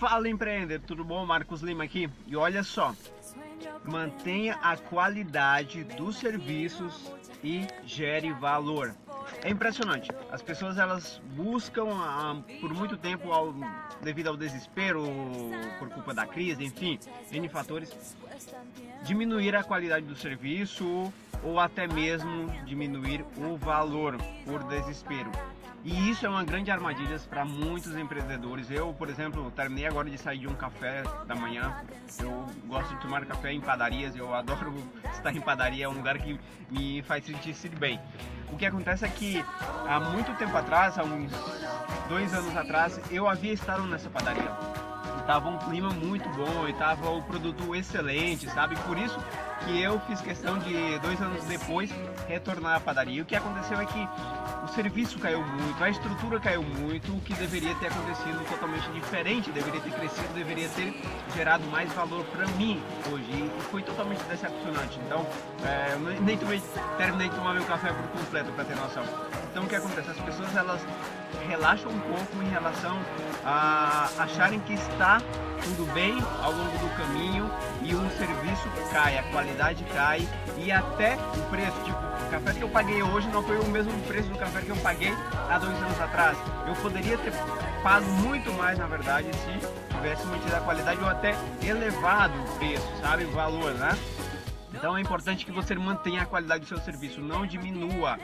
Fala empreender, tudo bom? Marcos Lima aqui. E olha só, mantenha a qualidade dos serviços e gere valor. É impressionante. As pessoas elas buscam ah, por muito tempo, ao, devido ao desespero, por culpa da crise, enfim, N fatores, diminuir a qualidade do serviço ou até mesmo diminuir o valor por desespero. E isso é uma grande armadilha para muitos empreendedores. Eu, por exemplo, terminei agora de sair de um café da manhã. Eu gosto de tomar café em padarias, eu adoro estar em padaria, é um lugar que me faz sentir bem. O que acontece é que há muito tempo atrás, há uns dois anos atrás, eu havia estado nessa padaria. Estava um clima muito bom e estava o produto excelente, sabe? Por isso que eu fiz questão de dois anos depois retornar à padaria. E o que aconteceu é que o serviço caiu muito, a estrutura caiu muito, o que deveria ter acontecido totalmente diferente, deveria ter crescido, deveria ter gerado mais valor para mim hoje e foi totalmente decepcionante. Então, é, nem tomei, terminei de tomar meu café por completo para ter noção. Então, o que acontece? As pessoas elas relaxam um pouco em relação a acharem que está tudo bem ao longo do caminho e o serviço cai, a qualidade cai e até o preço, tipo, o café que eu paguei hoje não foi o mesmo preço do café que eu paguei há dois anos atrás. Eu poderia ter pago muito mais, na verdade, se tivesse mantido a qualidade ou até elevado o preço, sabe, o valor, né? Então é importante que você mantenha a qualidade do seu serviço, não diminua.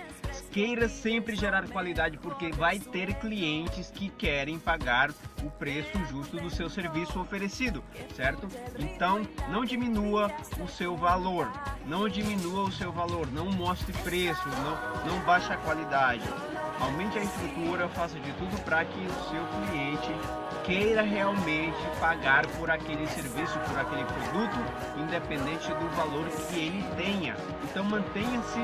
Queira sempre gerar qualidade, porque vai ter clientes que querem pagar o preço justo do seu serviço oferecido, certo? Então não diminua o seu valor, não diminua o seu valor, não mostre preço, não, não baixe a qualidade. Aumente a estrutura, faça de tudo para que o seu cliente queira realmente pagar por aquele serviço, por aquele produto, independente do valor que ele tenha. Então mantenha-se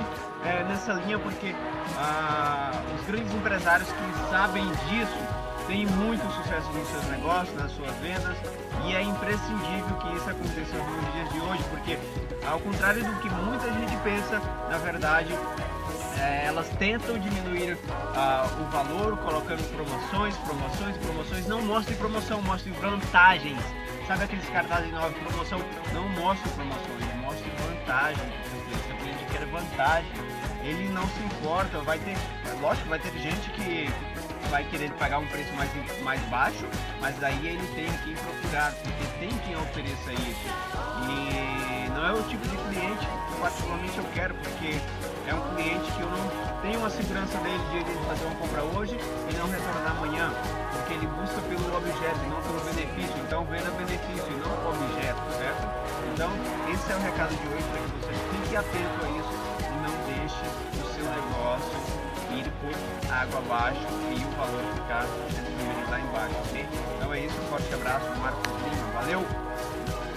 é, nessa linha porque ah, os grandes empresários que sabem disso têm muito sucesso nos seus negócios, nas suas vendas e é imprescindível que isso aconteça nos dias de hoje, porque ao contrário do que muita gente pensa, na verdade é, elas tentam diminuir uh, o valor colocando promoções, promoções, promoções. Não mostre promoção, mostre vantagens. Sabe aqueles cartazes de nova promoção? Não mostre promoções, mostre vantagem. Quer vantagem, ele não se importa. Vai ter, lógico, vai ter gente que vai querer pagar um preço mais, mais baixo, mas daí ele tem que procurar, porque tem quem ofereça isso. E não é o tipo de cliente que particularmente eu quero, porque é um cliente que eu não uma segurança dele de ele fazer uma compra hoje e não retornar amanhã, porque ele busca pelo objeto e não pelo benefício, então venda benefício e não objeto, certo? Então esse é o recado de hoje para que você fique atento a isso e não deixe o seu negócio ir por água abaixo e o valor ficar lá embaixo, ok? Então é isso, um forte abraço, Marcos Lima, valeu!